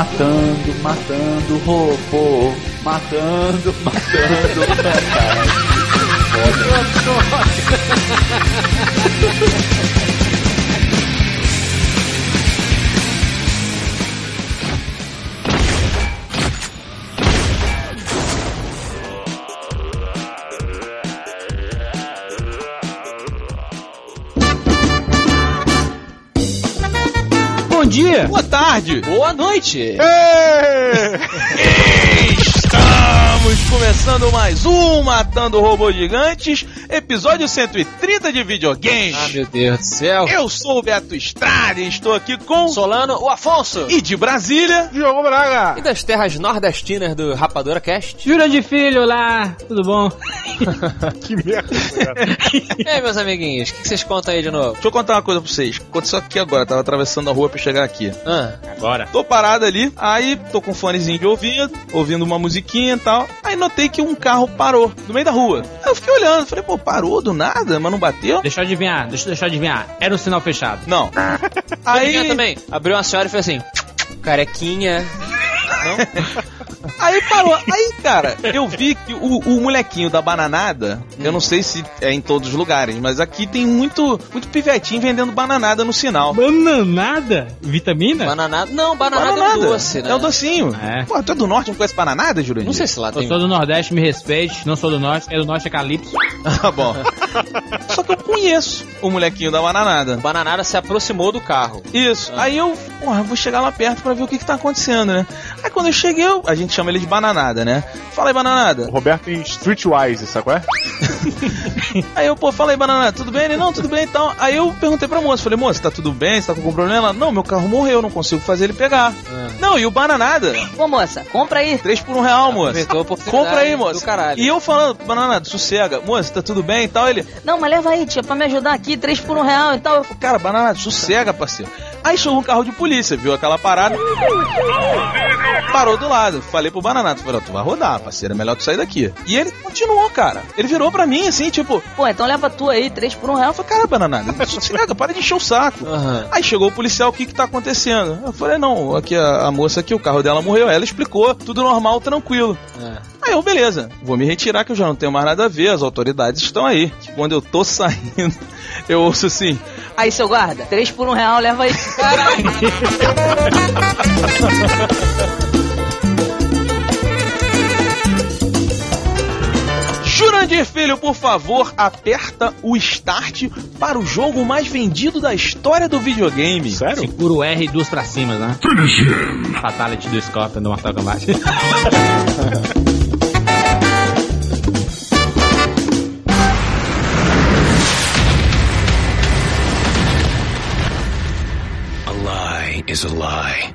Matando, matando, robô. Matando, matando, matando. Boa tarde! Boa noite! Estamos começando mais um Matando Robôs Gigantes, episódio 130 de videogames. Ah, meu Deus do céu! Eu sou o Beto Estrada e estou aqui com Solano, o Afonso! E de Brasília, Diogo Braga! E das terras nordestinas do Rapadura Cast. Jura de filho, olá! Tudo bom? Que merda, cara. E aí, meus amiguinhos, o que que vocês contam aí de novo? deixa eu contar uma coisa pra vocês. Aconteceu aqui agora, tava atravessando a rua pra chegar aqui. Ah, Agora. Tô parado ali, aí tô com um fonezinho de ouvido, ouvindo uma musiquinha e tal. Aí notei que um carro parou no meio da rua. Aí eu fiquei olhando, falei, pô, parou do nada, mas não bateu? Deixa eu adivinhar, deixa, deixa eu adivinhar. Era um sinal fechado. Não. aí Aí, também. Abriu uma senhora e fez assim: carequinha. Aí parou. Aí, cara, eu vi que o, o molequinho da bananada, eu não sei se é em todos os lugares, mas aqui tem muito, muito pivetinho vendendo bananada no sinal. Bananada? Vitamina? Bananada. Não, bananada, é um doce, né? É o docinho. É. Pô, tu é do norte, não conhece bananada, Jurandir? Não sei se lá Eu tem. sou do Nordeste, me respeite. Não sou do Norte, é do Norte é Calypso. Ah, bom. Só que eu conheço o molequinho da bananada. Bananada se aproximou do carro. Isso. Aí eu, porra, vou chegar lá perto pra ver o que que tá acontecendo, né? Aí quando eu cheguei, eu, a gente chama ele de bananada, né? Fala aí, bananada. O Roberto tem Streetwise, sabe qual é? Aí eu, pô, fala aí, bananada, tudo bem? Ele, não, tudo bem então. Aí eu perguntei pra moça, falei, moça, tá tudo bem? Você tá com algum problema? Ela, não, meu carro morreu, não consigo fazer ele pegar. Não, e o bananada? Ô moça, compra aí. Três por um real, moça. Compra aí, do moça. caralho. E eu falando, bananada, sossega, moça, tá tudo bem e tal? Ele, Não, mas leva aí, tia, pra me ajudar aqui, três por um real e tal. Cara, banana, sossega, parceiro. Aí chegou um carro de polícia, viu aquela parada. Parou do lado. Falei pro Bananato, falei, ó, tu vai rodar, parceiro, é melhor tu sair daqui. E ele continuou, cara. Ele virou pra mim, assim, tipo, Pô, então leva tu aí, três por um real. eu falei, cara, Bananato, sossega, para de encher o saco. Aham. Aí chegou o policial, o que que tá acontecendo? Eu falei, não, aqui a, a moça aqui, o carro dela morreu. Ela explicou, tudo normal, tranquilo. É. Aí eu, beleza, vou me retirar que eu já não tenho mais nada a ver, as autoridades estão aí. Quando eu tô saindo, eu ouço assim, Aí, seu guarda, três por um real, leva aí. Caralho. Jurandir Filho, por favor, aperta o start para o jogo mais vendido da história do videogame. Sério? Segura o R e duas pra cima, né? Fatality do Scorpion do Mortal Kombat. A lie is a lie.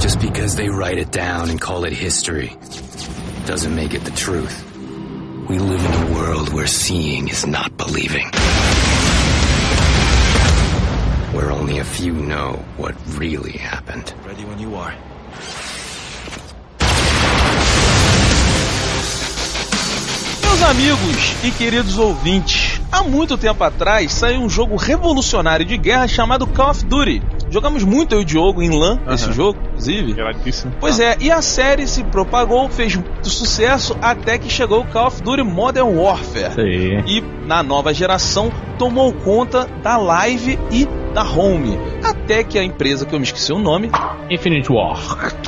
Just because they write it down and call it history doesn't make it the truth. We live in a world where seeing is not believing. Where only a few know what really happened. Ready when you are. Meus amigos e queridos ouvintes, há muito tempo atrás saiu um jogo revolucionário de guerra chamado Call of Duty. Jogamos muito eu e o Diogo em LAN, esse jogo, inclusive. Pois é, e a série se propagou, fez muito sucesso até que chegou o Call of Duty Modern Warfare. Aí. E na nova geração tomou conta da live e da home. Até que a empresa, que eu me esqueci o nome. Infinite War.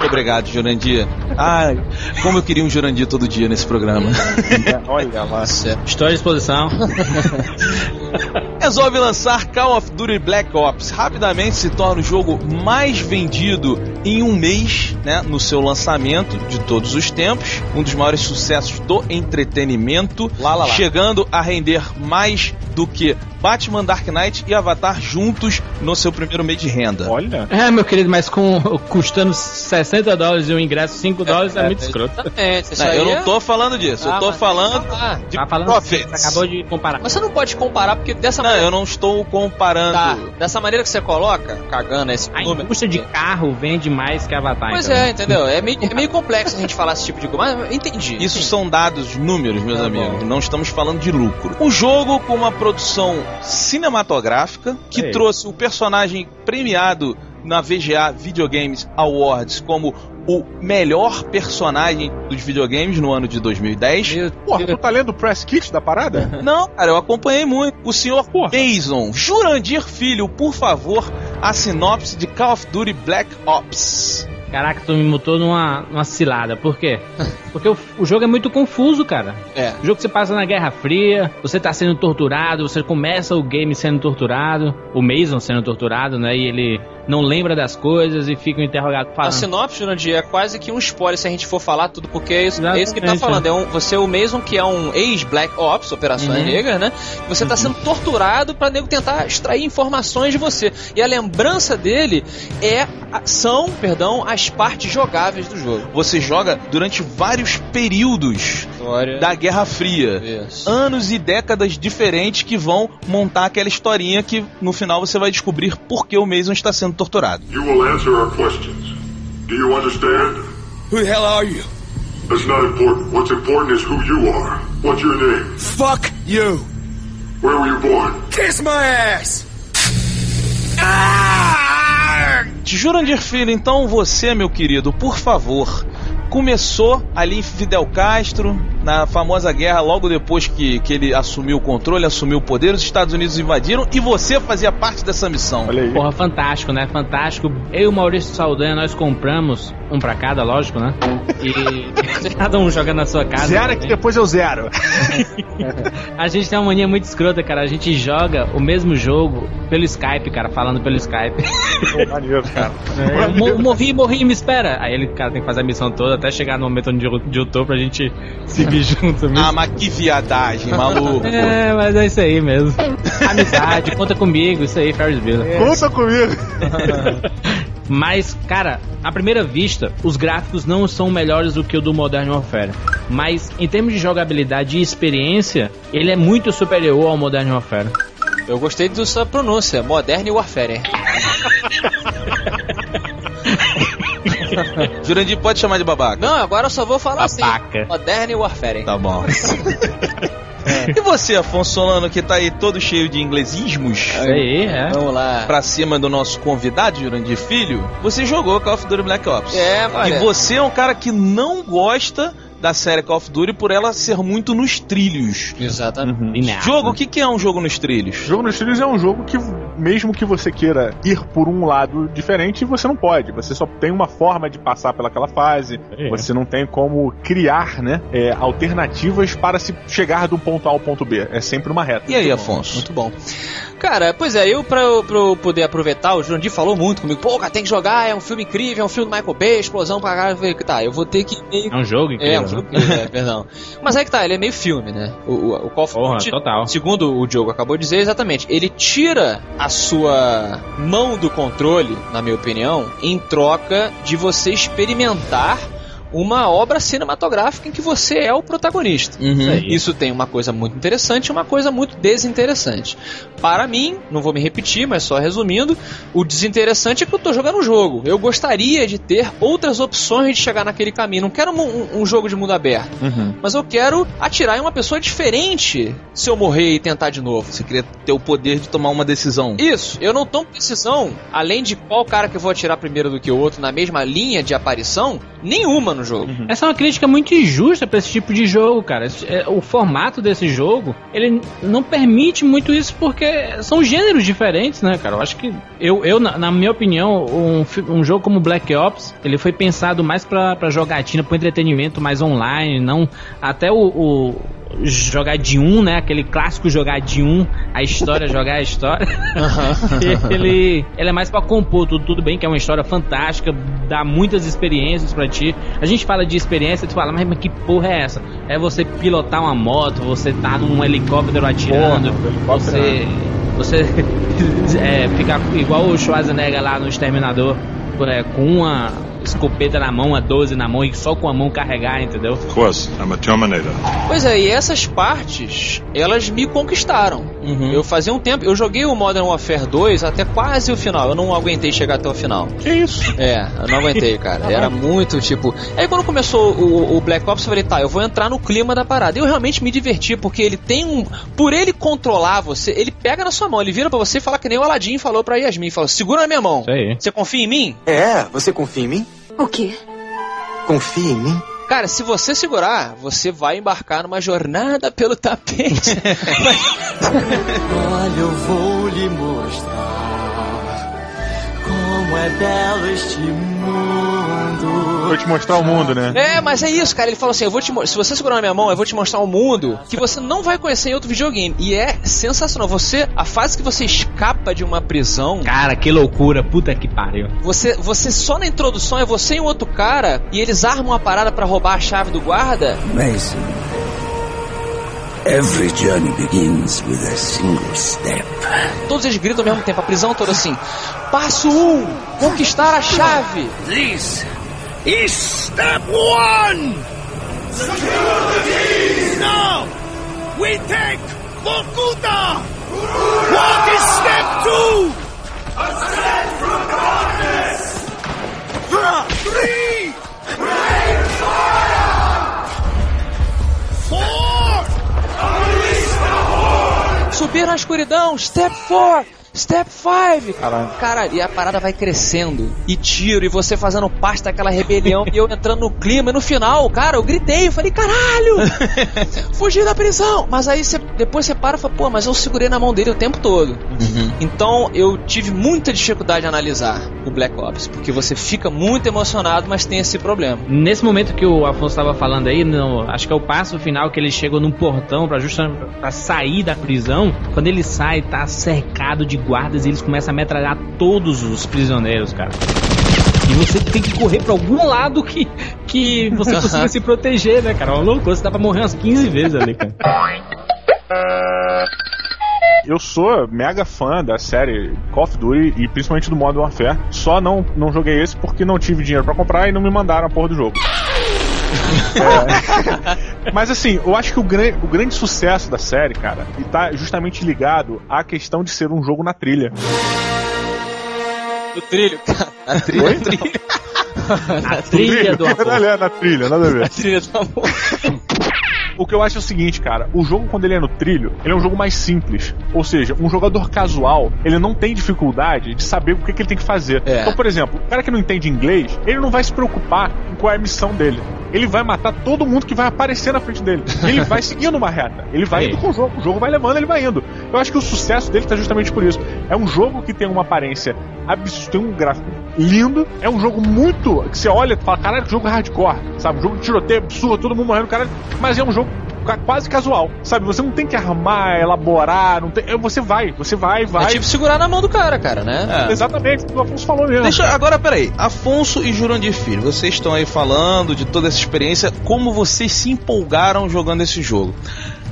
Obrigado, Jurandir. Ai, como eu queria um Jurandir todo dia nesse programa. Olha lá. Estou à disposição. Resolve lançar Call of Duty Black Ops. Rapidamente se torna o jogo mais vendido em um mês, né, no seu lançamento de todos os tempos. Um dos maiores sucessos do entretenimento. Lá, lá, lá. Chegando a render mais do que Batman Dark Knight e Avatar juntos no seu primeiro meio de renda. Olha. É, meu querido, mas com custando 60 dólares e o ingresso 5 dólares é, muito escroto. Isso Não, eu não é- tô falando disso, eu Ah, tô mas- falando Ah, de Tá falando profits. você acabou de comparar. Mas você não pode comparar, porque dessa Não, maneira. eu não estou comparando. Tá, dessa maneira que você coloca, cagando esse A número. indústria de carro vende mais que Avatar. Pois então. é, entendeu? É meio, é meio complexo a gente falar esse tipo de coisa, mas entendi. Isso entendi. são dados, números, meus Tá amigos. bom. Não estamos falando de lucro. Um jogo com uma produção cinematográfica que Ei. trouxe o personagem premiado na VGA Videogames Awards como o melhor personagem dos videogames no ano de 2010. Meu Porra, tu tá lendo o press kit da parada? Não, cara, eu acompanhei muito. O senhor Mason, Jurandir Filho, por favor, a sinopse de Call of Duty Black Ops. Caraca, tu me mutou numa, numa cilada. Por quê? Porque o, o jogo é muito confuso, cara. É. O jogo que você passa na Guerra Fria, você tá sendo torturado, você começa o game sendo torturado, o Mason sendo torturado, né? E ele não lembra das coisas e fica interrogado A falando. sinopse, Jurandir, é quase que um spoiler se a gente for falar tudo, porque é isso, é isso que tá falando. É um, você é o Mason, que é um ex-Black Ops, Operações Uhum. Negras, né? Você tá sendo torturado pra nego tentar extrair informações de você. E a lembrança dele é são, perdão, as partes jogáveis do jogo. Você joga durante vários períodos História. da Guerra Fria. Isso. Anos e décadas diferentes que vão montar aquela historinha que no final você vai descobrir por que o Mason está sendo torturado. You will answer our questions. Do you understand? Who the hell are you? That's not important. What's important is who you are. What's your name? Fuck you! Where were you born? Kiss my ass! Jurandir Filho, então você, meu querido, por favor, começou ali em Fidel Castro, na famosa guerra, logo depois que, que ele assumiu o controle, assumiu o poder, os Estados Unidos invadiram e você fazia parte dessa missão. Olha aí. Porra, fantástico, né? Fantástico. Eu e o Maurício Saldanha, nós compramos um pra cada, lógico, né? E cada um joga na sua casa. Zero né? que depois eu zero. A gente tem uma mania muito escrota, cara. A gente joga o mesmo jogo pelo Skype, cara, falando pelo Skype. Pô, maneiro, cara. Mo- morri, morri, me espera. Aí ele, cara, tem que fazer a missão toda até chegar no momento onde eu, onde eu tô pra gente seguir junto mesmo. Ah, mas que viadagem, maluco. É, mas é isso aí mesmo. Amizade, conta comigo, isso aí, Ferris Bueller. Conta comigo. Mas, cara, à primeira vista, os gráficos não são melhores do que o do Modern Warfare. Mas, em termos de jogabilidade e experiência, ele é muito superior ao Modern Warfare. Eu gostei da sua pronúncia, Modern Warfare. Jurandir pode chamar de babaca. Não, agora eu só vou falar Babaca. assim. Modern Warfare. Tá bom. E você, Afonso Solano, que tá aí todo cheio de inglesismos? Aí, é. Vamos lá. Pra cima do nosso convidado, Jurandir Filho, você jogou Call of Duty Black Ops. É, olha. E você é um cara que não gosta da série Call of Duty por ela ser muito nos trilhos. Exatamente. Linear. Jogo, o que, que é um jogo nos trilhos? Jogo nos trilhos é um jogo que, mesmo que você queira ir por um lado diferente, você não pode. Você só tem uma forma de passar pelaquela fase. É. Você não tem como criar, né, é, alternativas para se chegar do ponto A ao ponto B. É sempre uma reta. E aí, Afonso? Muito bom. Cara, pois é, eu pra, eu- pra eu poder aproveitar, o Jurandir falou muito comigo, pô, cara, tem que jogar, é um filme incrível, é um filme do Michael Bay, explosão pra caralho. Tá, eu vou ter que É um jogo É, incrível. um filme incrível, é, perdão. Mas é que tá, ele é meio filme, né? O, o, o Call of Porra, Duty, total. segundo o Diogo acabou de dizer, exatamente, ele tira a sua mão do controle, na minha opinião, em troca de você experimentar uma obra cinematográfica em que você é o protagonista. Uhum. Isso tem uma coisa muito interessante e uma coisa muito desinteressante. Para mim, não vou me repetir, mas só resumindo, o desinteressante é que eu tô jogando um jogo. Eu gostaria de ter outras opções de chegar naquele caminho. Não quero um, um- um jogo de mundo aberto, Uhum. mas eu quero atirar em uma pessoa diferente se eu morrer e tentar de novo. Você queria ter o poder de tomar uma decisão. Isso, eu não tomo decisão, além de qual cara que eu vou atirar primeiro do que o outro na mesma linha de aparição, nenhuma no jogo. Essa é uma crítica muito injusta pra esse tipo de jogo, cara. É, O formato desse jogo, ele não permite muito isso porque são gêneros diferentes, né, cara? Eu acho que, eu, eu na, na minha opinião, um, um jogo como Black Ops, ele foi pensado mais pra jogatina, pro entretenimento mais online, não até o, o jogar de um, né? Aquele clássico jogar de um, a história jogar a história. ele, ele é mais pra compor tudo, tudo bem que é uma história fantástica, dá muitas experiências pra ti. A gente fala de experiência, tu fala, mas, mas que porra é essa? É você pilotar uma moto, você tá num helicóptero atirando, Porra, helicóptero você você é, ficar igual o Schwarzenegger lá no Exterminador, é, com uma escopeta na mão, uma 12 na mão e só com a mão carregar, entendeu? Of course, I'm a Terminator. Pois é, e essas partes, elas me conquistaram. Uhum. Eu fazia um tempo, eu joguei o Modern Warfare 2 até quase o final, eu não aguentei chegar até o final. Que isso? É, eu não aguentei, cara. Era muito tipo. Aí quando começou o, o Black Ops, eu falei, tá, eu vou entrar no clima da parada. E eu realmente me diverti, porque ele tem um. Por ele controlar você, ele pega na sua mão, ele vira pra você e fala que nem o Aladdin falou pra Yasmin: fala, segura na minha mão. Isso aí. Você confia em mim? É, você confia em mim? O quê? Confia em mim? Cara, se você segurar, você vai embarcar numa jornada pelo tapete. Olha, eu vou lhe mostrar é belo este mundo. Vou te mostrar o mundo, né? É, mas é isso, cara. Ele falou assim: eu vou te se você segurar na minha mão, eu vou te mostrar um mundo que você não vai conhecer em outro videogame. E é sensacional. Você, a fase que você escapa de uma prisão, Cara, que loucura, puta que pariu. você, você só na introdução é você e um outro cara e eles armam uma parada pra roubar a chave do guarda. Mason, every journey begins with a single step. Todos eles gritam ao mesmo tempo, a prisão toda assim: Passo 1, um, conquistar a chave. This is step one! Now, we take Vorkuta! What is step two? Ascend from darkness! Three! Subir na escuridão, step 4. Step 5! Caralho. Cara, e a parada vai crescendo. E tiro, e você fazendo parte daquela rebelião, e eu entrando no clima. E no final, cara, eu gritei, eu falei, caralho! Fugi da prisão! Mas aí você, depois você para e fala, pô, mas eu segurei na mão dele o tempo todo. Então eu tive muita dificuldade de analisar o Black Ops, porque você fica muito emocionado, mas tem esse problema. Nesse momento que o Afonso estava falando aí, no- acho que é o passo final que ele chegou num portão para justamente pra sair da prisão. Quando ele sai, tá cercado de guardas e eles começam a metralhar todos os prisioneiros, cara. E você tem que correr pra algum lado que, que você consiga se proteger, né, cara? É uma loucura, você dá pra morrer umas 15 vezes ali, cara. Eu sou mega fã da série Call of Duty e principalmente do Modern Warfare. Só não, não joguei esse porque não tive dinheiro pra comprar e não me mandaram a porra do jogo. É. Mas assim, eu acho que o, gran- o grande sucesso da série, cara, e tá justamente ligado à questão de ser um jogo na trilha. O trilho, cara. A trilha, Oi? trilha. A trilha do amor. Olha, na trilha, nada a ver. A trilha do amor. O que eu acho é o seguinte, cara, o jogo quando ele é no trilho, ele é um jogo mais simples. Ou seja, um jogador casual, ele não tem dificuldade de saber o que, que ele tem que fazer. É. Então, por exemplo, o cara que não entende inglês, ele não vai se preocupar com qual é a missão dele. Ele vai matar todo mundo que vai aparecer na frente dele. Ele vai seguindo uma reta. Ele vai É. indo com o jogo. O jogo vai levando, ele vai indo. Eu acho que o sucesso dele tá justamente por isso. É um jogo que tem uma aparência absurda, tem um gráfico lindo. É um jogo muito. que você olha e fala, caralho, que jogo hardcore. Sabe? Um jogo de tiroteio absurdo, todo mundo morrendo, caralho. Mas é um jogo quase casual. Sabe? Você não tem que armar, elaborar. Não tem, você vai, você vai, vai. É tipo segurar na mão do cara, cara, né? É. Exatamente, o Afonso falou mesmo. Deixa, agora, peraí. Afonso e Jurandir Filho, vocês estão aí falando de toda essa experiência, como vocês se empolgaram jogando esse jogo.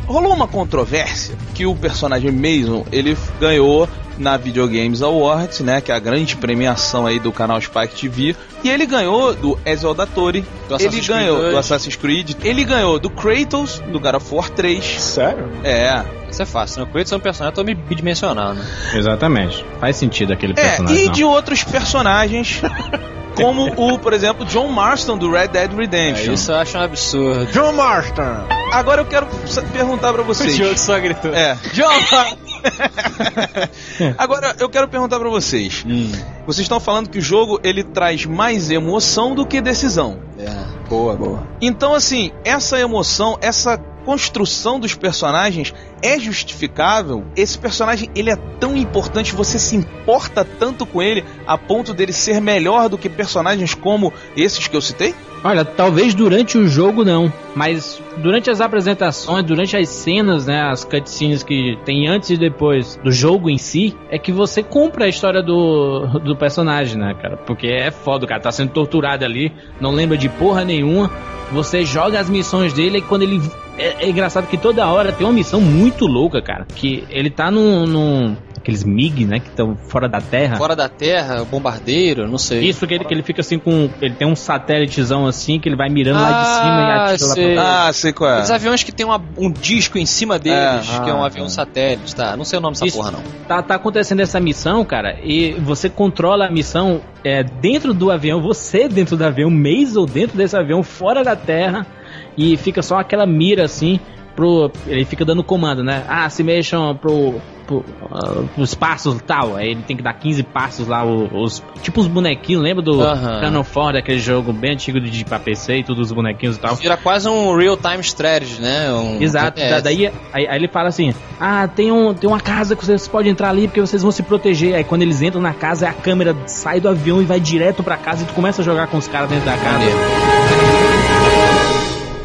Rolou uma controvérsia que o personagem Mason, ele ganhou na Videogames Awards, né, que é a grande premiação aí do canal Spike TV, e ele ganhou do Ezio Auditore, Do ele Creed ganhou 2. do Assassin's Creed, ele ganhou do Kratos, do God of War 3. Sério? É, Isso é fácil, né? O Kratos é um personagem todo bidimensional, né? Exatamente. Faz sentido aquele É, personagem. e não. de outros personagens, como o, por exemplo, John Marston do Red Dead É, Redemption. isso eu acho um absurdo. John Marston! Agora eu quero perguntar pra vocês. só gritou. É, John Agora eu quero perguntar pra vocês. Hum. Vocês estão falando que o jogo ele traz mais emoção do que decisão. É, boa, boa. Então assim, essa emoção, essa construção dos personagens é justificável? Esse personagem ele é tão importante, você se importa tanto com ele a ponto dele ser melhor do que personagens como esses que eu citei? Olha, talvez durante o jogo não, mas durante as apresentações, durante as cenas, né, as cutscenes que tem antes e depois do jogo em si, é que você compra a história do, do personagem, né, cara? Porque é foda, o cara tá sendo torturado ali, não lembra de porra nenhuma. Você joga as missões dele e quando ele. É, é engraçado que toda hora tem uma missão muito louca, cara. Que ele tá num. num aqueles MiG, né? Que estão fora da Terra. Fora da Terra, bombardeiro, não sei. Isso que ele, que ele fica assim com. Ele tem um satélitezão assim que ele vai mirando lá de cima e Ah, atira lá sei. pra Ah, sei qual é. Os aviões que tem uma- um disco em cima deles, É. que é um Ah, avião é. satélite, tá? Não sei o nome dessa Isso. porra, não. tá, tá acontecendo essa missão, cara, e você controla a missão é, dentro do avião, você dentro do avião, Maisel dentro desse avião, fora da Terra, e fica só aquela mira assim, pro. Ele fica dando comando, né? Ah, se mexam pro. pro ah, pros passos e tal. Aí ele tem que dar 15 passos lá, o- os. Tipo os bonequinhos, lembra do Aham. Cannon Ford, aquele jogo bem antigo de pra PC e tudo, os bonequinhos e tal. Vira quase um real-time strategy, né? Um Exato, da- daí aí, aí ele fala assim: Ah, tem, um, tem uma casa que vocês podem entrar ali porque vocês vão se proteger. Aí quando eles entram na casa, a câmera sai do avião e vai direto pra casa e tu começa a jogar com os caras dentro da casa. Maneiro.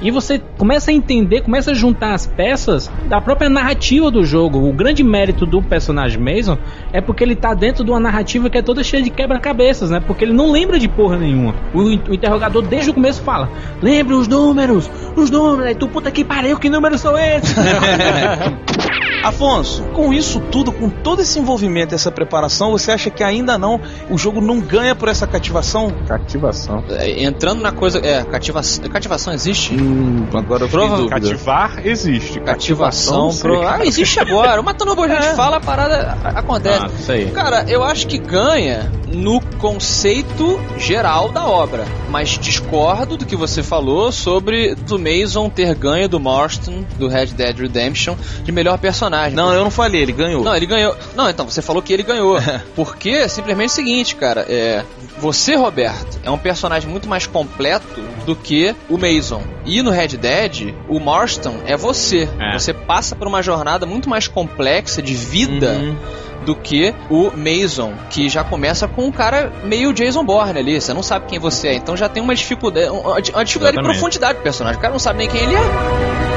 E você começa a entender, começa a juntar as peças da própria narrativa do jogo. O grande mérito do personagem Mason é porque ele tá dentro de uma narrativa que é toda cheia de quebra-cabeças, né? Porque ele não lembra de porra nenhuma. O, o interrogador desde o começo fala: Lembre os números, os números. Aí tu, puta que pariu, que números são esses? Afonso, com isso tudo, com todo esse envolvimento, essa preparação, você acha que ainda não o jogo não ganha por essa cativação? Cativação. É, Entrando na coisa. É, cativação. Cativação existe? Hum, agora eu Prova- dúvida. Cativar existe. Cativação sei, pro. Ah, existe agora. O Matando Robô a gente fala, a parada a- acontece. ah, isso aí. Cara, eu acho que ganha no conceito geral da obra, mas discordo do que você falou sobre do Mason ter ganho do Marston, do Red Dead Redemption, de melhor personagem. Não, eu não falei, ele ganhou. Não, ele ganhou. Não, então, você falou que ele ganhou. Porque é simplesmente o seguinte, cara. É, você, Roberto, é um personagem muito mais completo do que o Mason. E no Red Dead, o Marston é você. É. Você passa por uma jornada muito mais complexa de vida Uhum. do que o Mason, que já começa com um cara meio Jason Bourne ali. Você não sabe quem você é. Então já tem uma dificuldade, uma, dificuldade de profundidade do personagem. O cara não sabe nem quem ele é.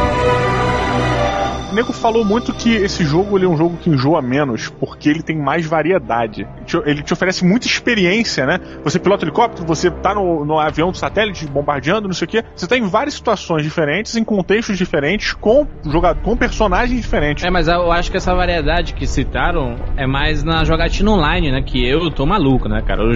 O nego falou muito que esse jogo ele é um jogo que enjoa menos, porque ele tem mais variedade. Ele te oferece muita experiência, né? Você pilota helicóptero, você tá no, no avião do satélite bombardeando, não sei o quê. Você tá em várias situações diferentes, em contextos diferentes, com jogador, com personagens diferentes. É, mas eu acho que essa variedade que citaram é mais na jogatina online, né? Que eu tô maluco, né, cara? Eu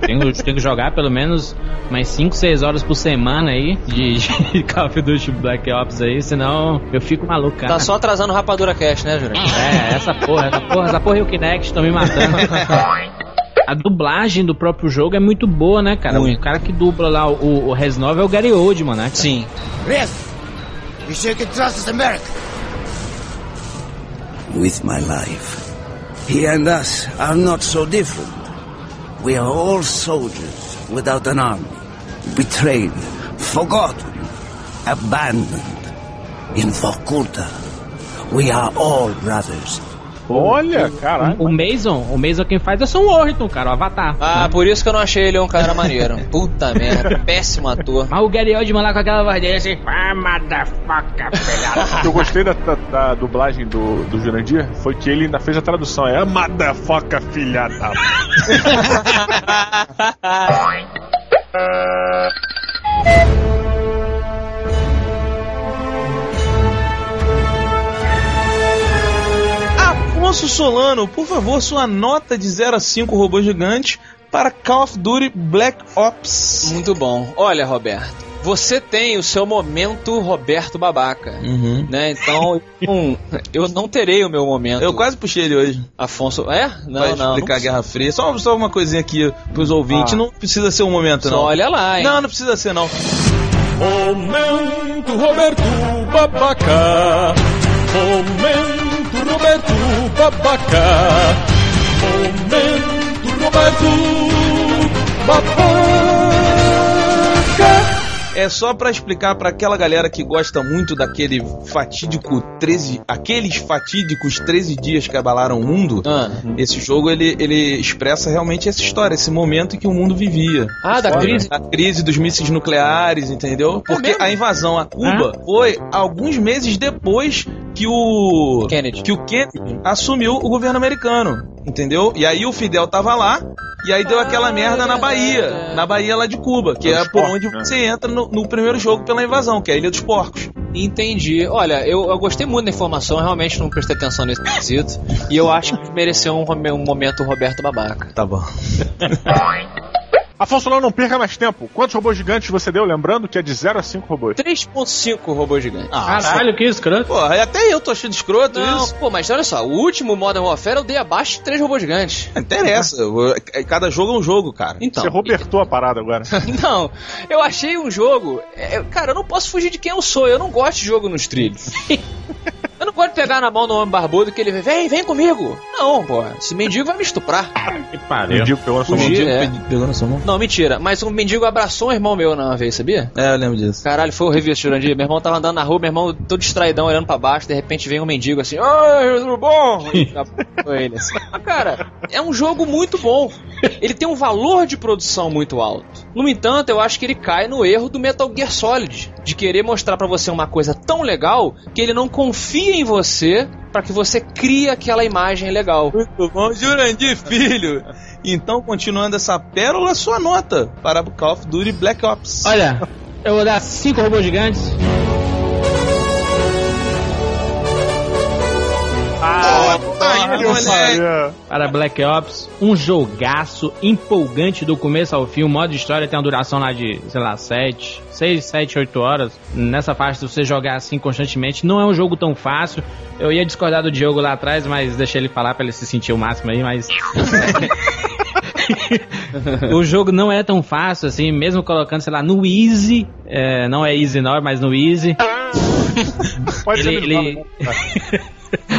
tenho, eu tenho que jogar pelo menos umas 5, 6 horas por semana aí de, de Call of Duty Black Ops aí, senão eu fico maluco, cara. Tá só atrasando o Rapadura Cash, né, Júnior? É, essa porra, essa porra, essa porra e o Kinect estão me matando. A dublagem do próprio jogo é muito boa, né, cara? Muito. O cara que dubla lá o, o Res 9 é o Gary Oldman, né? cara? Sim. Yes, you sure can trust us, America. with my life. He and us are not so different. We are all soldiers without an army, betrayed, forgotten, abandoned. In Vorkuta, we are all brothers. Olha, caralho. O Mason, o Mason quem faz é o Sam Worthington, cara, o Avatar. Ah, por isso que eu não achei ele um cara maneiro. Puta merda, péssimo ator. Mas o Gary Oldman lá com aquela voz dele assim, ah, motherfucker, filha O que eu gostei da, da- da dublagem do, do Jurandir foi que ele ainda fez a tradução. É motherfucker, filha Afonso Solano, por favor, sua nota de 0 a 5 robôs gigantes para Call of Duty Black Ops. Muito bom. Olha, Roberto, você tem o seu momento Roberto Babaca. Uhum. Né? Então, um, eu não terei o meu momento. Eu quase puxei ele hoje. Afonso. É? Não, Vai não. explicar a não Guerra Fria. Só, só uma coisinha aqui pros ouvintes. Ah. Não precisa ser um momento, Só não. olha lá, hein? Não, não precisa ser, não. Momento Roberto Babaca. Momento Roberto Babaca. Momento Roberto Babaca. É só pra explicar pra aquela galera que gosta muito daquele fatídico 13, aqueles fatídicos 13 dias que abalaram o mundo. Ah, Esse jogo ele, ele expressa realmente essa história, esse momento em que o mundo vivia. Ah, da crise. A crise dos mísseis nucleares, entendeu? Porque mesmo? a invasão a Cuba foi alguns meses depois que o Kennedy. que o Kennedy assumiu o governo americano, entendeu? E aí o Fidel tava lá e aí deu aquela merda na Bahia, na Bahia lá de Cuba, que é por onde né? você entra no, no primeiro jogo pela invasão, que é a Ilha dos Porcos. Entendi. Olha, eu, eu gostei muito da informação, realmente não prestei atenção nesse quesito. E eu acho que mereceu um, um momento Roberto Babaca. Tá bom. Afonso Solano, não perca mais tempo. Quantos robôs gigantes você deu? Lembrando que é de 0 a 5 robôs. 3.5 robô gigante. Caralho, que escroto. Porra, até eu tô achando escroto Não, isso. pô, mas olha só, o último Modern Warfare eu dei abaixo de 3 robôs gigantes. Não interessa. eu- Cada jogo é um jogo, cara. Então. Você robertou a parada agora. Não, eu achei um jogo. é, cara, eu não posso fugir de quem eu sou. Eu não gosto de jogo nos trilhos. eu não de pegar na mão do homem barbudo que ele vem, vem, vem comigo. Não, pô. Esse mendigo vai me estuprar. Que pariu. Mendigo pegou na sua mão. Fugir, Mendigo é. pe- pegou na sua mão? Não, mentira. Mas um mendigo abraçou um irmão meu na vez, sabia? É, eu lembro disso. Caralho, foi horrível esse Jurandir. Meu irmão tava andando na rua, meu irmão todo distraidão, olhando pra baixo, de repente vem um mendigo assim, Oi, tudo bom? Abraçou ele assim. Mas, cara, é um jogo muito bom. Ele tem um valor de produção muito alto. No entanto, eu acho que ele cai no erro do Metal Gear Solid, de querer mostrar pra você uma coisa tão legal que ele não confia em você pra que você crie aquela imagem legal. Muito bom, Jurandir Filho. Então, continuando essa pérola, sua nota para o Call of Duty Black Ops. Olha, eu vou dar 5 robôs gigantes. Ah, para Black Ops, um jogaço empolgante do começo ao fim. O modo história tem uma duração lá de, sei lá, 7, 6, 7, 8 horas. Nessa se você jogar assim constantemente, não é um jogo tão fácil. Eu ia discordar do Diogo lá atrás, mas deixei ele falar pra ele se sentir o máximo aí, mas. o jogo não é tão fácil assim, mesmo colocando, sei lá, no Easy. é, não é Easy não, mas no Easy. Pode ser Ele- ele... ele-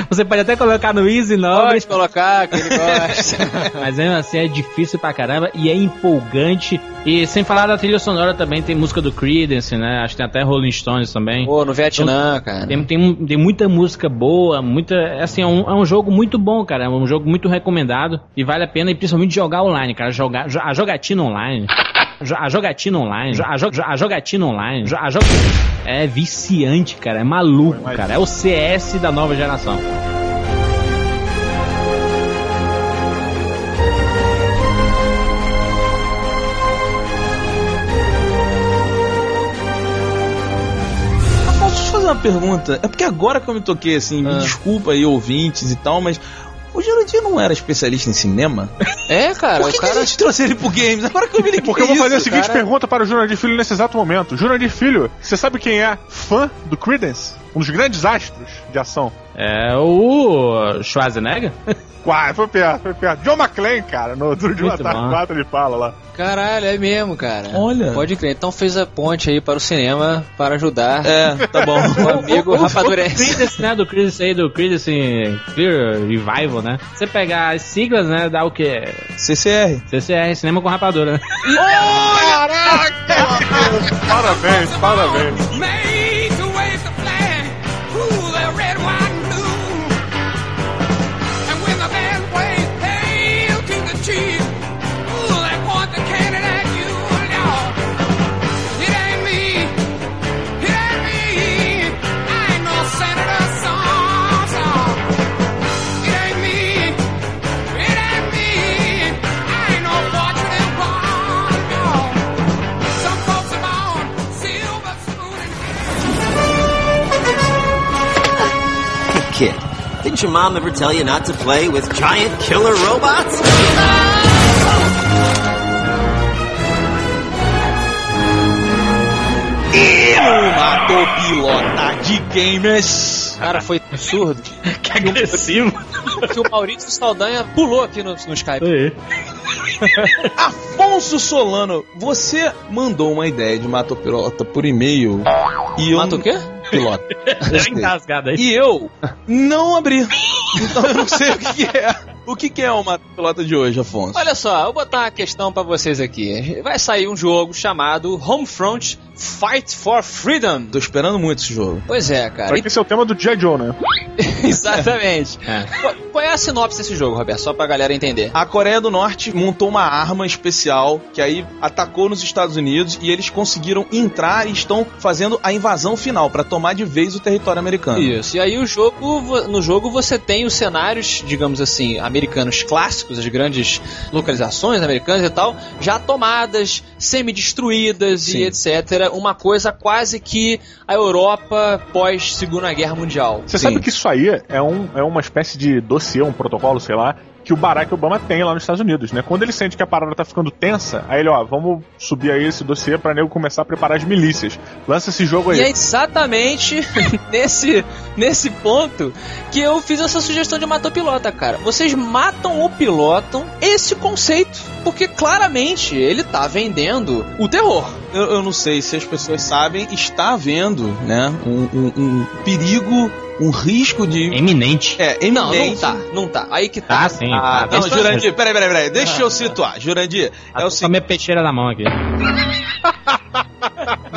Você pode até colocar no Easy não, Pode colocar, que ele gosta. mas mesmo assim é difícil pra caramba e é empolgante. E sem falar da trilha sonora também, tem música do Creedence, né? Acho que tem até Rolling Stones também. Pô, no Vietnã, cara. Tem, tem, tem muita música boa, muita. Assim, é um, é um jogo muito bom, cara. É um jogo muito recomendado. E vale a pena, e principalmente jogar online, cara. Jogar, jo- a jogatina online. A jogatina online. jo- A, jo- a jogatina online. jo- A jo- É viciante, cara. É maluco, cara. É o CS da nova geração. Afonso, deixa eu fazer uma pergunta. É porque agora que eu me toquei, assim, Ah. me desculpa aí, ouvintes e tal, mas o Jurandir não era especialista em cinema? É, cara, Por que, o que cara. a gente trouxe ele pro games? Agora que eu me liguei Porque eu vou fazer a isso, seguinte cara. pergunta para o Jurandir Filho nesse exato momento. Jurandir Filho, você sabe quem é fã do Creedence? Um dos grandes astros de ação. É o Schwarzenegger? Uai, foi perto, foi perto. John McClane, cara, no Duro de Muito Matar bom. 4 ele fala lá. Caralho, é mesmo, cara. Olha. Pode crer. Então fez a ponte aí para o cinema para ajudar É, tá bom. o amigo Rapadurense. Creedence, né? Do Creedence aí, do Creedence Clear Revival, né? Você pegar as siglas, né? Dá o quê? CCR. CCR, Cinema com Rapadura, né? Parabéns, parabéns. Didn't your mom ever tell you not to play with giant killer robots? Matou pilota de gamers. Cara, foi absurdo. Que agressivo. que o Maurício Saldanha pulou aqui no, no Skype. Afonso Solano, você mandou uma ideia de Matou Pilota por e-mail. E eu Mata o quê? Engasgado aí. E eu não abri. Então eu não sei o que, que é. O que, que é o Matou Pilota de hoje, Afonso? Olha só, eu vou botar uma questão pra vocês aqui. Vai sair um jogo chamado Homefront Fight for Freedom. Tô esperando muito esse jogo. Pois é, cara. Só que esse é o tema do G.I. Joe, né? Exatamente. É. Qual, qual é a sinopse desse jogo, Roberto? Só pra galera entender. A Coreia do Norte montou uma arma especial que aí atacou nos Estados Unidos e eles conseguiram entrar e estão fazendo a invasão final pra tomar de vez o território americano. Isso. E aí o jogo, no jogo você tem os cenários, digamos assim, americanos clássicos, as grandes localizações americanas e tal, já tomadas, semi-destruídas Sim. e etc. Uma coisa quase que a Europa pós Segunda Guerra Mundial. Você sabe que isso aí é, um, é uma espécie de dossiê, um protocolo, sei lá, que o Barack Obama tem lá nos Estados Unidos, né? Quando ele sente que a parada tá ficando tensa, aí ele, ó, vamos subir aí esse dossiê pra nego começar a preparar as milícias. Lança esse jogo aí. E é exatamente nesse, nesse ponto que eu fiz essa sugestão de matar o pilota, cara. Vocês matam ou pilotam esse conceito. Porque claramente ele tá vendendo o terror. Eu, eu não sei se as pessoas sabem, está havendo, né, um, um- um perigo, um risco de... Eminente. É, Não, eminente. não tá, não tá. Aí que tá. Ah, sim. Ah, tá. não, eu- Jurandir, peraí, peraí, peraí, deixa eu situar. Jurandir, é o a seguinte, minha peixeira na mão aqui.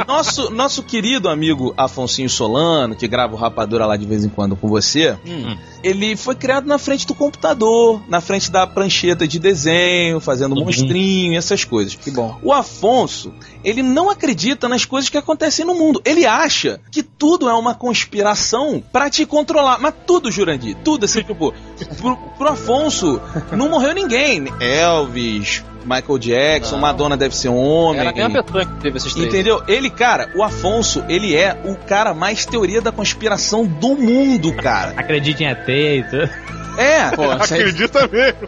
nosso, nosso querido amigo Afonsinho Solano, que grava o Rapadura lá de vez em quando com você, Hum. ele foi criado na frente do computador, na frente da prancheta de desenho, fazendo Uhum. monstrinho, essas coisas. Que bom. O Afonso, ele não acredita nas coisas que acontecem no mundo. Ele acha que tudo é uma conspiração pra te controlar. Mas tudo, Jurandir, tudo assim, tipo, pro, pro Afonso não morreu ninguém. Elvis, Michael Jackson, Não. Madonna deve ser homem. Era a mesma pessoa que teve esses três. Entendeu? Ele, cara, o Afonso, ele é o cara mais teoria da conspiração do mundo, cara. Acredite em ET e tudo. É. Pô, Acredita mesmo.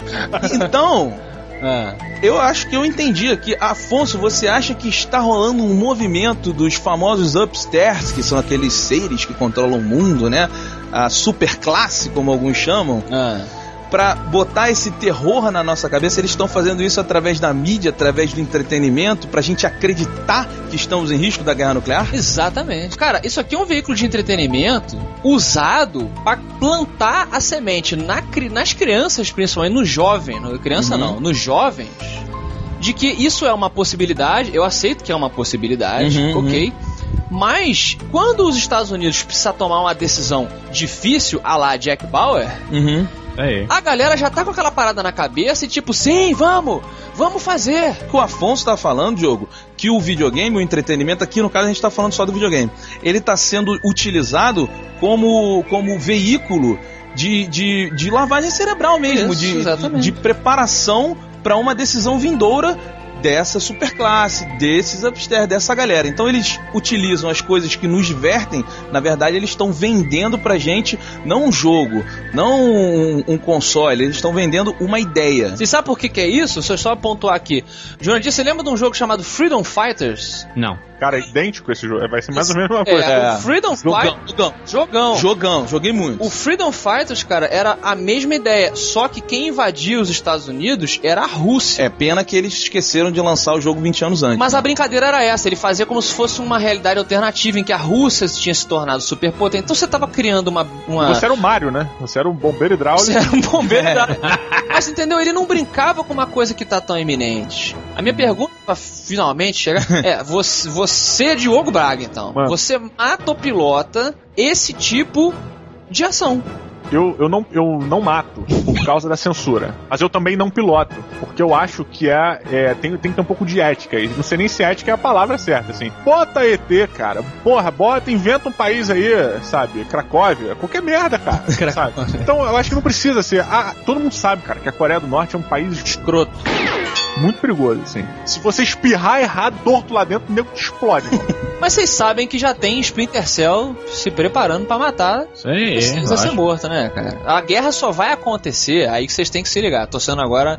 Então, Ah. eu acho que eu entendi aqui. Afonso, você acha que está rolando um movimento dos famosos upstairs, que são aqueles seres que controlam o mundo, né? A super classe, como alguns chamam, Ah. Pra botar esse terror na nossa cabeça. Eles estão fazendo isso através da mídia, através do entretenimento, pra gente acreditar que estamos em risco da guerra nuclear? Exatamente. Cara, isso aqui é um veículo de entretenimento usado para plantar a semente na nas crianças, principalmente no jovem, no criança Uhum. não, nos jovens, de que isso é uma possibilidade, eu aceito que é uma possibilidade, Uhum, ok? Mas quando os Estados Unidos precisam tomar uma decisão difícil, a lá Jack Bauer, Uhum. A galera já tá com aquela parada na cabeça e tipo, sim, vamos, vamos fazer. O Afonso tá falando, Diogo, que o videogame, o entretenimento, aqui no caso a gente tá falando só do videogame, ele tá sendo utilizado como, como veículo de, de, de lavagem cerebral mesmo, Isso, de, exatamente. de preparação para uma decisão vindoura dessa superclasse, desses upstairs, dessa galera. Então eles utilizam as coisas que nos divertem, na verdade eles estão vendendo pra gente não um jogo, não um, um console, eles estão vendendo uma ideia. Você sabe por que, que é isso? Deixa eu só pontuar aqui. Jurandir, você lembra de um jogo chamado Freedom Fighters? Não. Cara, é idêntico esse jogo. Vai ser mais ou menos a mesma É, coisa. É. o Freedom Fighters. jogão. Jogão. Jogão, joguei muito. O Freedom Fighters, cara, era a mesma ideia, só que quem invadia os Estados Unidos era a Rússia. É pena que eles esqueceram de lançar o jogo 20 anos antes. Mas a brincadeira era essa, ele fazia como se fosse uma realidade alternativa em que a Rússia tinha se tornado superpotente. Então você tava criando uma. uma... Você era o Mario, né? Você era um bombeiro hidráulico. Você era um bombeiro da- Mas entendeu? Ele não brincava com uma coisa que tá tão iminente. A minha pergunta pra finalmente chegar é: você, você Diogo Braga, então. Mano. Você mata ou pilota esse tipo de ação. Eu, eu, não, eu não mato por causa da censura. Mas eu também não piloto. Porque eu acho que é, é, tem, tem que ter um pouco de ética. E não sei nem se ética é a palavra certa, assim. Bota ET, cara. Porra, bota, inventa um país aí, sabe? Cracóvia. Qualquer merda, cara. sabe? Então eu acho que não precisa ser. Ah, todo mundo sabe, cara, que a Coreia do Norte é um país Escroto. Muito perigoso, assim. Se você espirrar errado, torto lá dentro, o nego explode. Mas vocês sabem que já tem Splinter Cell se preparando pra matar aí. precisa ser morto, né, cara? A guerra só vai acontecer, aí que vocês têm que se ligar. Tô sendo agora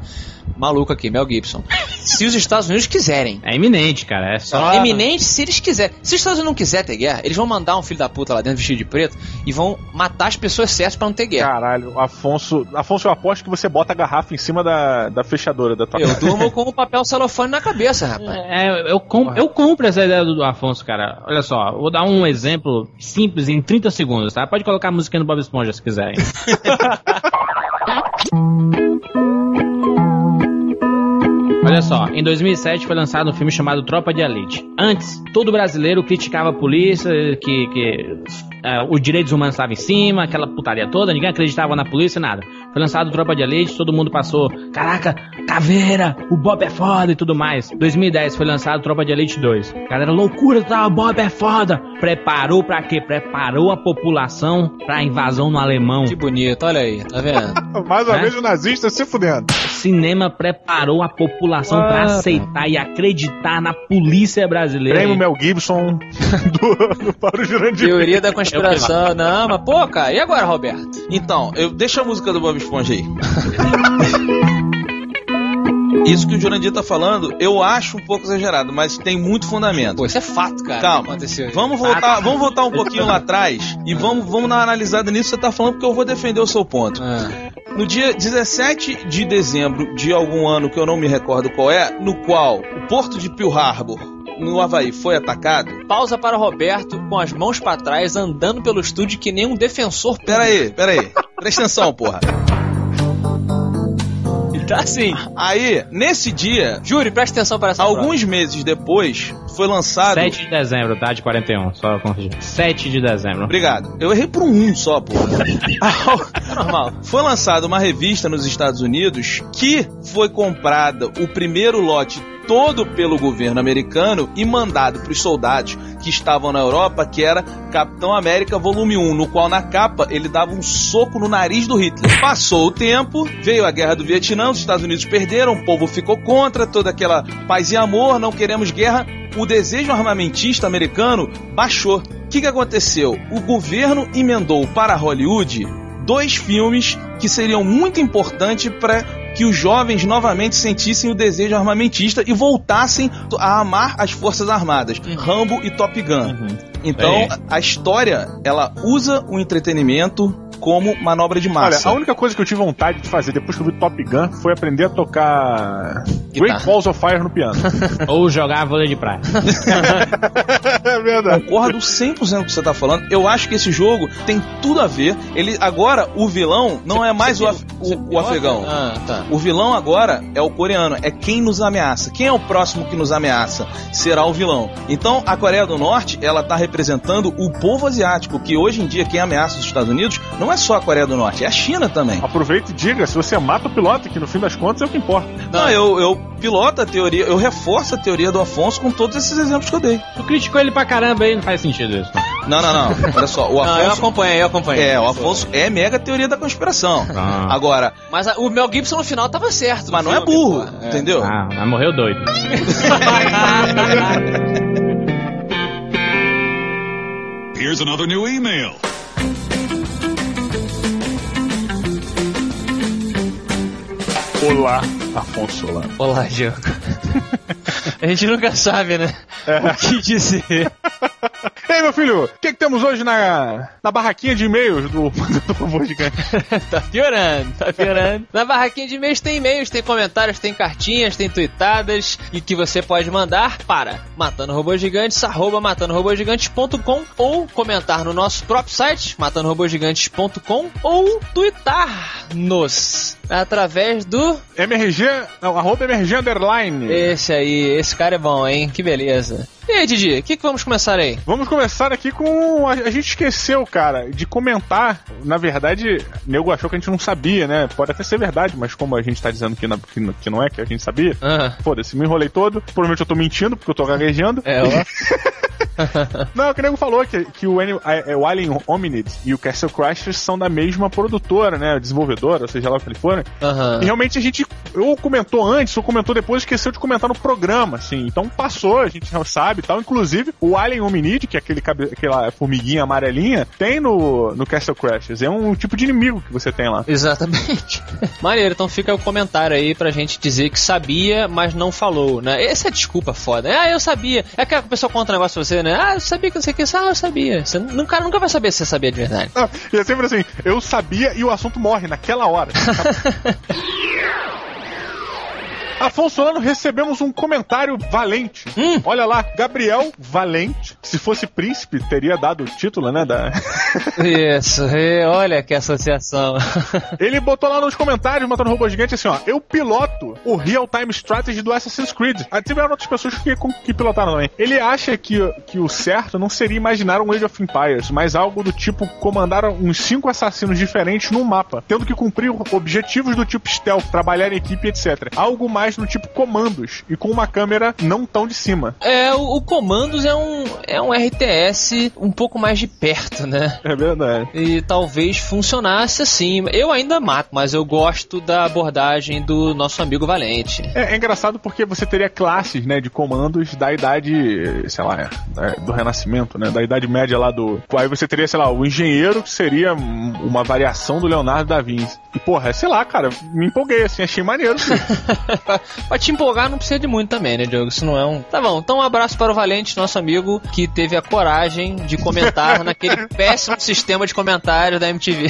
maluco aqui, Mel Gibson. Se os Estados Unidos quiserem. É iminente, cara. É só. É iminente se eles quiserem. Se os Estados Unidos não quiserem ter guerra, eles vão mandar um filho da puta lá dentro vestido de preto e vão matar as pessoas certas pra não ter guerra. Caralho, Afonso. Afonso, eu aposto que você bota a garrafa em cima da, da fechadura da tua Eu casa. durmo com o papel celofane na cabeça, rapaz. É, eu, com, eu compro essa ideia do Afonso, cara. Olha só, vou dar um exemplo simples em 30 segundos, tá? Pode colocar a música no Bob Esponja se quiserem. Olha só, em 2007 foi lançado um filme chamado Tropa de Elite. Antes, todo brasileiro criticava a polícia, que, que ah, os direitos humanos estavam em cima, aquela putaria toda, ninguém acreditava na polícia, nada. Foi lançado Tropa de Elite, todo mundo passou, caraca, caveira, o Bob é foda e tudo mais. 2010 foi lançado Tropa de Elite 2. Galera, loucura, tá, o Bob é foda. Preparou pra quê? Preparou a população pra invasão no alemão. Que bonito, olha aí, tá vendo? Mais uma Né? vez o nazista se fudendo. O cinema preparou a população pra Ah, aceitar e acreditar na polícia brasileira. Prêmio Mel Gibson do, para o Jurandir. Teoria da conspiração. Não, mas pô, cara, e agora, Roberto? Então, eu, deixa a música do Bob Esponja aí. Isso que o Jurandir tá falando, eu acho um pouco exagerado, mas tem muito fundamento. Pô, isso é fato, cara. Calma, aconteceu vamos voltar, vamos voltar um pouquinho lá atrás e vamos, vamos dar uma analisada nisso que você tá falando, porque eu vou defender o seu ponto. Ah, No dia 17 de dezembro de algum ano que eu não me recordo qual é, no qual o porto de Pearl Harbor, no Havaí, foi atacado. pausa para Roberto com as mãos pra trás, andando pelo estúdio que nem um defensor. Pera aí, pera aí. Presta atenção, porra. Tá assim. Aí, nesse dia, Júri, presta atenção para essa alguns meses depois, foi lançado. 7 de dezembro, tá? De 41, só corrigir. 7 de dezembro. Obrigado. Eu errei por um só, prova. É normal. Foi lançada uma revista nos Estados Unidos que foi comprada o primeiro lote todo pelo governo americano e mandado para os soldados que estavam na Europa, que era Capitão América Volume 1, no qual na capa ele dava um soco no nariz do Hitler. Passou o tempo, veio a Guerra do Vietnã, os Estados Unidos perderam, o povo ficou contra toda aquela paz e amor, não queremos guerra. O desejo armamentista americano baixou. O que, que aconteceu? O governo emendou para Hollywood dois filmes que seriam muito importantes para que os jovens novamente sentissem o desejo armamentista e voltassem a amar as Forças Armadas, Rambo e Top Gun. Então, É. a história, ela usa o entretenimento como manobra de Olha, massa. a única coisa que eu tive vontade de fazer depois que eu vi Top Gun foi aprender a tocar Great Balls of Fire no piano. Ou jogar vôlei de praia. é verdade. Concordo 100% com o que você tá falando. Eu acho que esse jogo tem tudo a ver. Ele agora o vilão não é mais o, af- o- o afegão. Ah, tá. O vilão agora é o coreano, é quem nos ameaça. Quem é o próximo que nos ameaça? Será o vilão. Então, a Coreia do Norte, ela tá representando o povo asiático, que hoje em dia quem ameaça os Estados Unidos não é só a Coreia do Norte, é a China também. Aproveita e diga, se você mata o piloto, que no fim das contas é o que importa. Não, eu, eu piloto a teoria, eu reforço a teoria do Afonso com todos esses exemplos que eu dei. Tu criticou ele pra caramba aí, não faz sentido isso. Não, não, não. Olha só, o Não, eu Afonso. acompanhei, eu acompanhei. É, o Afonso é mega teoria da conspiração. Ah. Agora, Mas a- o Mel Gibson no final tava certo. mas não é burro. É. entendeu? Ah, mas morreu doido. Here's another new email. Olá, Afonso Solano. Olá, Diogo. A gente nunca sabe, né? O que dizer. E aí, meu filho, o que, que temos hoje na, na barraquinha de e-mails do Robô Gigante? tá piorando, tá piorando. Na barraquinha de e-mails tem e-mails, tem comentários, tem cartinhas, tem tweetadas e que você pode mandar para matandorobogigantes, arroba matandorobogigantes.com ou comentar no nosso próprio site, matandorobogigantes.com ou tweetar-nos através do... MRG, não, arroba MRG Underline. Esse aí, esse cara é bom, hein? Que beleza. E aí, Didi, o que, que vamos começar aí? Vamos começar aqui com. A, gente esqueceu, cara, de comentar. Na verdade, nego achou que a gente não sabia, né? Pode até ser verdade, mas como a gente tá dizendo que, na- que não é, que a gente sabia, Ah, foda-se, me enrolei todo. Provavelmente eu tô mentindo, porque eu tô gaguejando. é, ó. Não, o que o nego falou que, que o, é, o Alien Hominid e o Castle Crashers são da mesma produtora, né? Desenvolvedora, ou seja lá o que ele for, né? Aham. E realmente a gente ou comentou antes ou comentou depois, esqueceu de comentar no programa, assim. Então passou, a gente já sabe tal. Inclusive, o Alien Hominid, que é aquele, cabe- aquela formiguinha amarelinha, tem no, no Castle Crashers. É um tipo de inimigo que você tem lá. Exatamente. Maneiro, então fica o comentário aí pra gente dizer que sabia, mas não falou, né? Essa é desculpa foda. Ah, eu sabia. É que a pessoa conta um negócio pra você, né? Ah, eu sabia que não sei o que. Ah, eu sabia. Você, o cara nunca vai saber se você sabia de verdade. Não, e é sempre assim, eu sabia e o assunto morre naquela hora. Afonso Solano, recebemos um comentário valente. Olha lá, Gabriel Valente Se fosse príncipe, teria dado o título, né? Da... Isso, e olha que associação. Ele botou lá nos comentários, matando robô gigante, assim, ó. Eu piloto o Real Time Strategy do Assassin's Creed. Aí tiveram outras pessoas que, que pilotaram também. Ele acha que, que o certo não seria imaginar um Age of Empires, mas algo do tipo comandar uns cinco assassinos diferentes num mapa, tendo que cumprir objetivos do tipo stealth, trabalhar em equipe, etc. Algo mais do tipo comandos e com uma câmera não tão de cima. É, o, o Comandos é um, é um RTS um pouco mais de perto, né? É verdade. E talvez funcionasse assim. Eu ainda mato, mas eu gosto da abordagem do nosso amigo Valente. É, é engraçado porque você teria classes, né, de comandos da idade, sei lá, é, do Renascimento, né, da idade média lá do... Aí você teria, sei lá, o engenheiro que seria uma variação do Leonardo da Vinci. E porra, sei lá, cara, me empolguei assim, achei maneiro. pra te empolgar não precisa de muito também, né, Diogo? Isso não é um... Tá bom, então um abraço para o Valente, nosso amigo, que teve a coragem de comentar naquele péssimo sistema de comentário da MTV.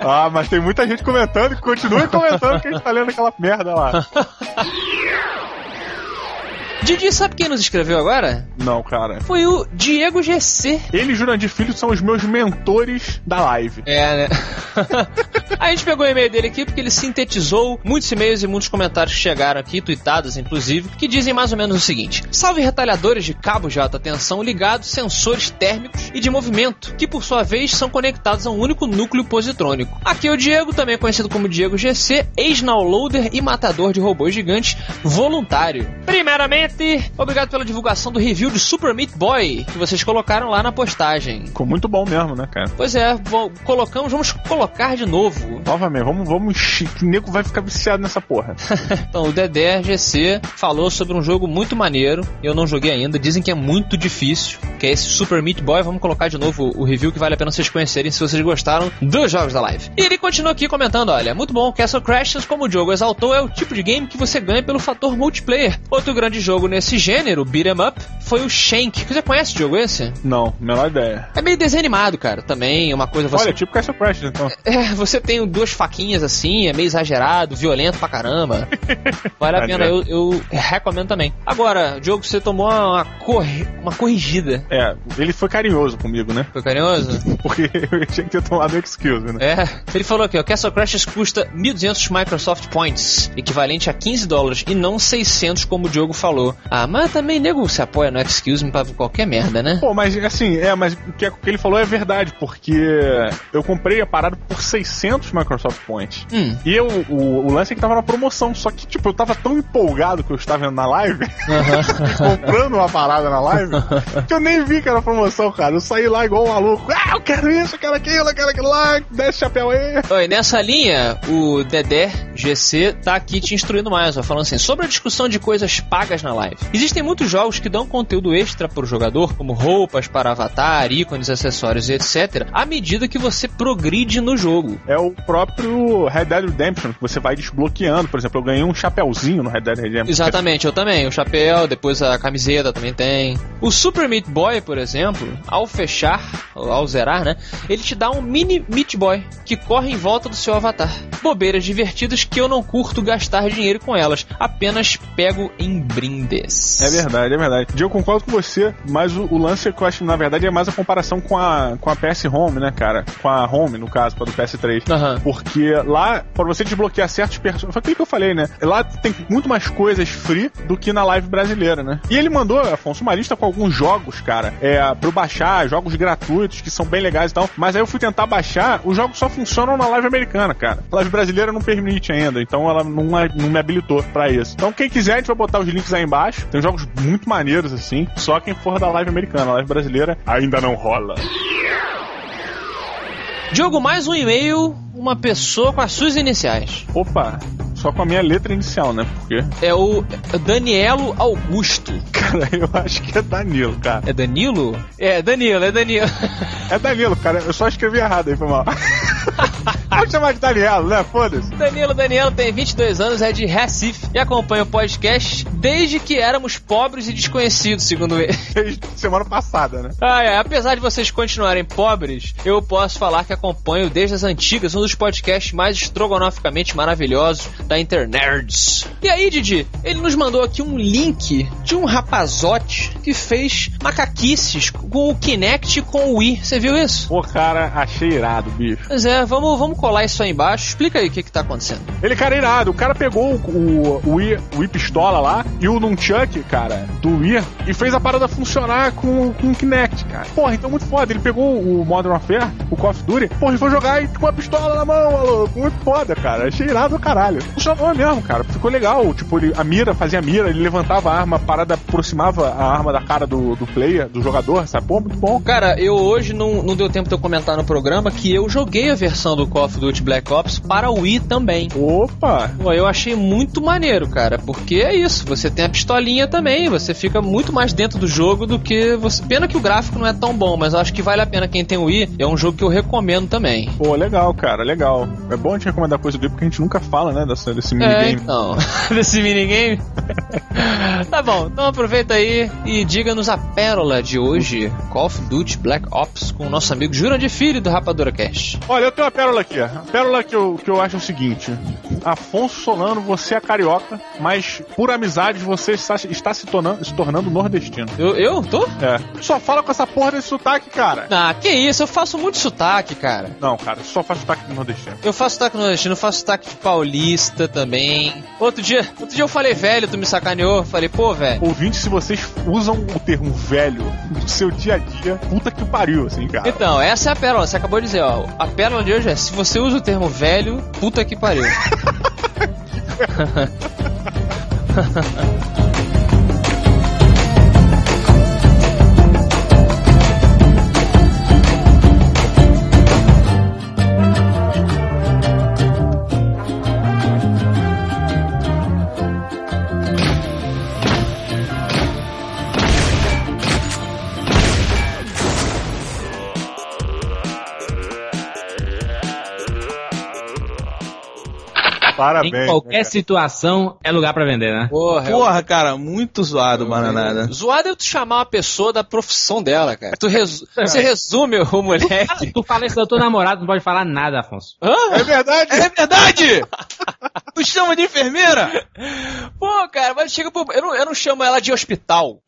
ah, mas tem muita gente comentando que continua comentando que a gente tá lendo aquela merda lá. Didi, sabe quem nos escreveu agora? Não, cara. Foi o Diego GC. Ele e Jurandir Filho são os meus mentores da live. É, né? a gente pegou o e-mail dele aqui porque ele sintetizou muitos e-mails e muitos comentários que chegaram aqui, tweetados inclusive, que dizem mais ou menos o seguinte: Salve retalhadores de cabos de alta tensão ligados sensores térmicos e de movimento, que por sua vez são conectados a um único núcleo positrônico. Aqui é o Diego, também conhecido como Diego GC, ex-downloader e matador de robôs gigantes voluntário. Primeiramente, obrigado pela divulgação do review de Super Meat Boy que vocês colocaram lá na postagem. Ficou muito bom mesmo, né, cara? Pois é, colocamos, vamos colocar de novo. Novamente, vamos, vamos. Que nego vai ficar viciado nessa porra. então, o Dedé GC falou sobre um jogo muito maneiro. Eu não joguei ainda, dizem que é muito difícil. Que é esse Super Meat Boy. Vamos colocar de novo o review que vale a pena vocês conhecerem se vocês gostaram dos jogos da live. E ele continua aqui comentando: olha, muito bom, Castle Crashers, como o jogo exaltou, é o tipo de game que você ganha pelo fator multiplayer. Outro grande jogo nesse gênero, beat 'em up, foi o Shank. Você conhece o jogo esse? Não, menor ideia. É meio desanimado, cara. Também uma coisa. Você... Olha, tipo Castle Crashers, então. É, você tem duas faquinhas assim, é meio exagerado, violento pra caramba. Vale a pena, eu, eu, recomendo também. Agora, Diogo, você tomou uma, uma corrigida. É, ele foi carinhoso comigo, né? Foi carinhoso? Porque eu tinha que ter tomado excuse, né? É, ele falou aqui, ó, Castle Crashers custa 1.200 Microsoft Points, equivalente a 15 dólares, e não 600 como o Diogo falou. Ah, mas também nego se apoia no Excuse Me pra qualquer merda, né? Pô, mas assim, é, mas o que, o que ele falou é verdade, porque eu comprei a parada por 600 Microsoft Points. Hum. E eu, o, o lance é que tava na promoção, só que, tipo, eu tava tão empolgado que eu estava vendo na live, comprando uma parada na live, que eu nem vi que era promoção, cara. Eu saí lá igual um maluco. Ah, eu quero isso, eu quero aquilo, eu quero aquilo lá, desce chapéu aí. Oi, nessa linha, o Dedé GC tá aqui te instruindo mais, ó, falando assim, sobre a discussão de coisas pagas na live. Existem muitos jogos que dão conteúdo extra pro jogador, como roupas para avatar, ícones, acessórios e etc., à medida que você progride no jogo. É o próprio Red Dead Redemption, que você vai desbloqueando. Por exemplo, eu ganhei um chapéuzinho no Red Dead Redemption. Exatamente, eu também. O chapéu, depois a camiseta também tem. O Super Meat Boy, por exemplo, ao fechar, ao zerar, né? Ele te dá um mini Meat Boy que corre em volta do seu avatar. Bobeiras divertidas que eu não curto gastar dinheiro com elas, apenas pego em brindes. É verdade, é verdade. Eu concordo com você, mas o, o lance que eu acho, na verdade, é mais a comparação com a, com a PS Home, né, cara? Com a Home, no caso, para do PS3. Uhum. Porque lá, para você desbloquear certos personagens. Foi aquilo que eu falei, né? Lá tem muito mais coisas free do que na live brasileira, né? E ele mandou, Afonso, uma lista com alguns jogos, cara, é, pra eu baixar, jogos gratuitos que são bem legais e tal. Mas aí eu fui tentar baixar, os jogos só funcionam na live americana, cara. A live brasileira não permite ainda, então ela não, não me habilitou para isso. Então quem quiser, a gente vai botar os links aí embaixo. Tem jogos muito maneiros assim, só quem for da live americana. A live brasileira ainda não rola. Diogo, mais um e-mail, uma pessoa com as suas iniciais. Opa, só com a minha letra inicial, né? Porque. É o Danielo Augusto. Cara, eu acho que é Danilo, cara. É Danilo? É, Danilo, é Danilo. é Danilo, cara. Eu só escrevi errado aí, foi mal. Pode chamar de Danielo, né? Foda-se. Danilo Danielo tem 22 anos, é de Recife e acompanha o podcast desde que éramos pobres e desconhecidos, segundo ele. Desde semana passada, né? Ah, é. Apesar de vocês continuarem pobres, eu posso falar que acompanho desde as antigas um dos podcasts mais estrogonoficamente maravilhosos da internet. E aí, Didi, ele nos mandou aqui um link de um rapazote que fez macaquices com o Kinect e com o Wii. Você viu isso? Pô, cara, achei irado, bicho. Pois é, vamos, vamos colar isso aí embaixo. Explica aí o que que tá acontecendo. Ele, cara, é irado. O cara pegou o, o, Wii, o Wii Pistola lá e o Nunchuck, cara, do Wii, e fez a parada funcionar com, com o Kinect, cara. Porra, então muito foda. Ele pegou o Modern Warfare, o Call of Duty, porra, e foi jogar e com a pistola na mão, maluco. Muito foda, cara. Achei irado do caralho. Funcionou mesmo, cara. Ficou legal. Tipo, ele, a mira, fazia a mira, ele levantava a arma, a parada aproximava a arma da cara do, do player, do jogador, sabe? Pô, muito bom. Cara, eu hoje não, não deu tempo de eu comentar no programa que eu joguei a versão do Call of Duty Black Ops para o Wii também. Opa! Pô, eu achei muito maneiro, cara, porque é isso, você tem a pistolinha também, você fica muito mais dentro do jogo do que você. Pena que o gráfico não é tão bom, mas eu acho que vale a pena quem tem o Wii, é um jogo que eu recomendo também. Pô, legal, cara, legal. É bom a gente recomendar coisa do Wii porque a gente nunca fala, né, dessa, desse É, minigame. então, desse minigame. tá bom, então aproveita aí e diga-nos a pérola de hoje, Call of Duty Black Ops, com o nosso amigo Jurandir Filho do Rapadura Cast. Olha, eu tenho uma pérola aqui. A pérola que eu, que eu acho é o seguinte: Afonso Solano, você é carioca, mas por amizade você está, está se, tornando, se tornando nordestino. Eu, eu? Tô? É. Só fala com essa porra desse sotaque, cara. Ah, que isso, eu faço muito sotaque, cara. Não, cara, só faz sotaque nordestino. Eu faço sotaque nordestino, eu faço sotaque de também. Outro dia, outro dia eu falei velho, tu me sacaneou. Falei, pô, velho. Ouvinte, se vocês usam o termo velho no seu dia a dia, puta que pariu, assim, cara. Então, essa é a pérola, você acabou de dizer, ó. A pérola de hoje é: se você usa o termo velho, puta que pariu. Parabéns. Em qualquer situação é lugar pra vender, né? Porra, eu- Porra, cara, muito zoado, bananada. Zoado é tu chamar uma pessoa da profissão dela, cara. Tu resu- Você resume o moleque. Tu fala isso do teu namorado, não pode falar nada, Afonso. Hã? É verdade? É verdade! tu chama de enfermeira? Pô, cara, mas chega pro. Eu não, eu não chamo ela de hospital.